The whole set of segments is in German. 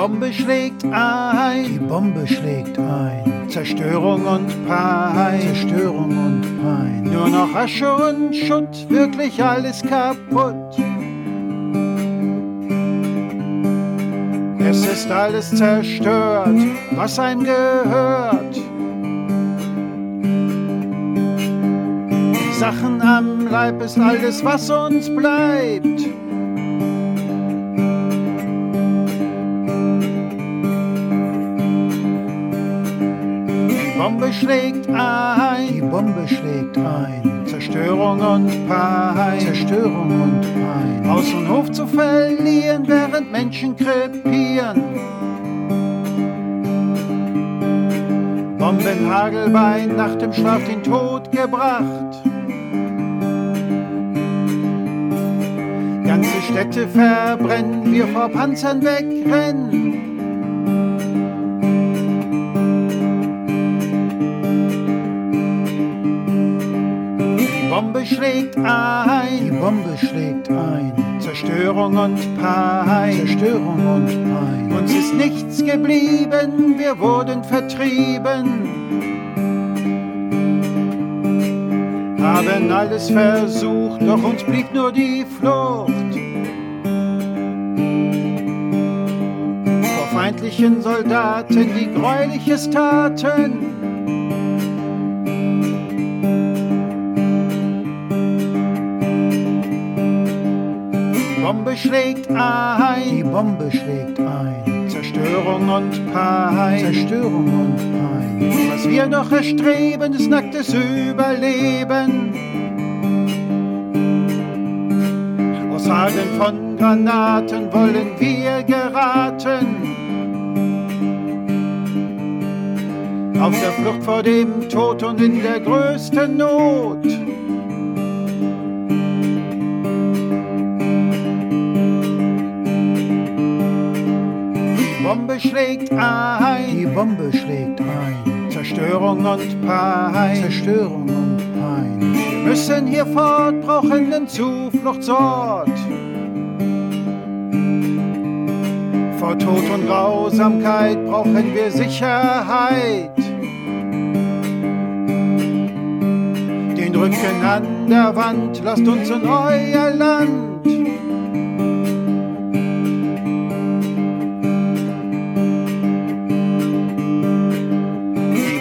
Bombe schlägt ein, die Bombe schlägt ein. Zerstörung und Pein, Zerstörung und Pein. Nur noch Asche und Schutt, wirklich alles kaputt. Es ist alles zerstört, was einem gehört. Die Sachen am Leib ist alles, was uns bleibt. Bombe schlägt ein, Die Bombe schlägt ein. Zerstörung und Pein. Zerstörung und Pein. Haus und Hof zu verlieren, während Menschen krepieren. Bombenhagel bei Nacht im Schlaf den Tod gebracht. Ganze Städte verbrennen, wir vor Panzern wegrennen. Die Bombe schlägt Die ein, Bombe schlägt ein. Zerstörung und Pein. Zerstörung und Pein. Uns ist nichts geblieben, wir wurden vertrieben. Haben alles versucht, doch uns blieb nur die Flucht. Vor feindlichen Soldaten, die gräuliches taten. Bombe schlägt Die ein, Bombe schlägt ein. Zerstörung und Pein. Zerstörung und Pein. Was wir noch erstreben, ist nacktes Überleben. Aus Hageln von Granaten wollen wir geraten. Auf der Flucht vor dem Tod und in der größten Not. Bombe schlägt Die ein, Bombe schlägt ein. Zerstörung und Pein. Zerstörung und Pein. Wir müssen hier fort, brauchen einen Zufluchtsort. Vor Tod und Grausamkeit brauchen wir Sicherheit. Den Rücken an der Wand, lasst uns in euer Land.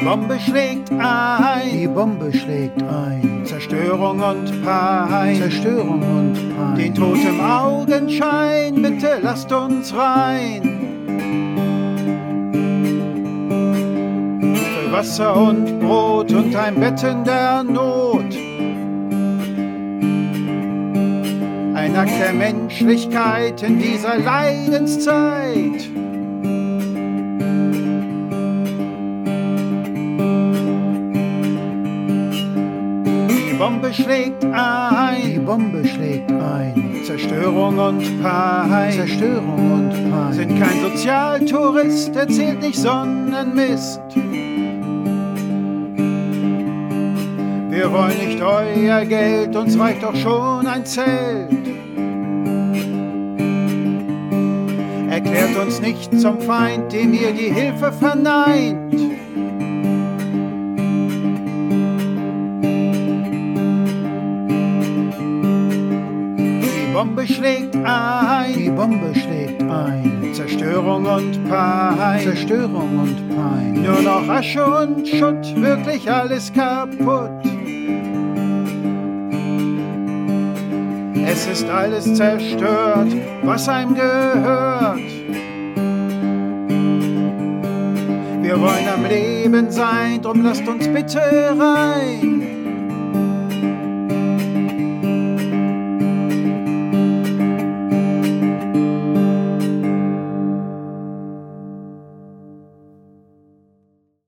Bombe schlägt Die ein, Bombe schlägt ein. Zerstörung und Pein. Zerstörung und Pein. Den Tod im Augenschein, bitte lasst uns rein. Für Wasser und Brot und ein Bett in der Not. Ein Akt der Menschlichkeit in dieser Leidenszeit. Bombe schlägt Die ein, Bombe schlägt ein. Zerstörung und Pein. Zerstörung und Pein. Sind kein Sozialtourist, erzählt nicht Sonnenmist. Wir wollen nicht euer Geld, uns reicht doch schon ein Zelt. Erklärt uns nicht zum Feind, dem ihr die Hilfe verneint. Bombe schlägt Die ein, Bombe schlägt ein. Zerstörung und Pein. Zerstörung und Pein. Nur noch Asche und Schutt, wirklich alles kaputt. Es ist alles zerstört, was einem gehört. Wir wollen am Leben sein, drum lasst uns bitte rein.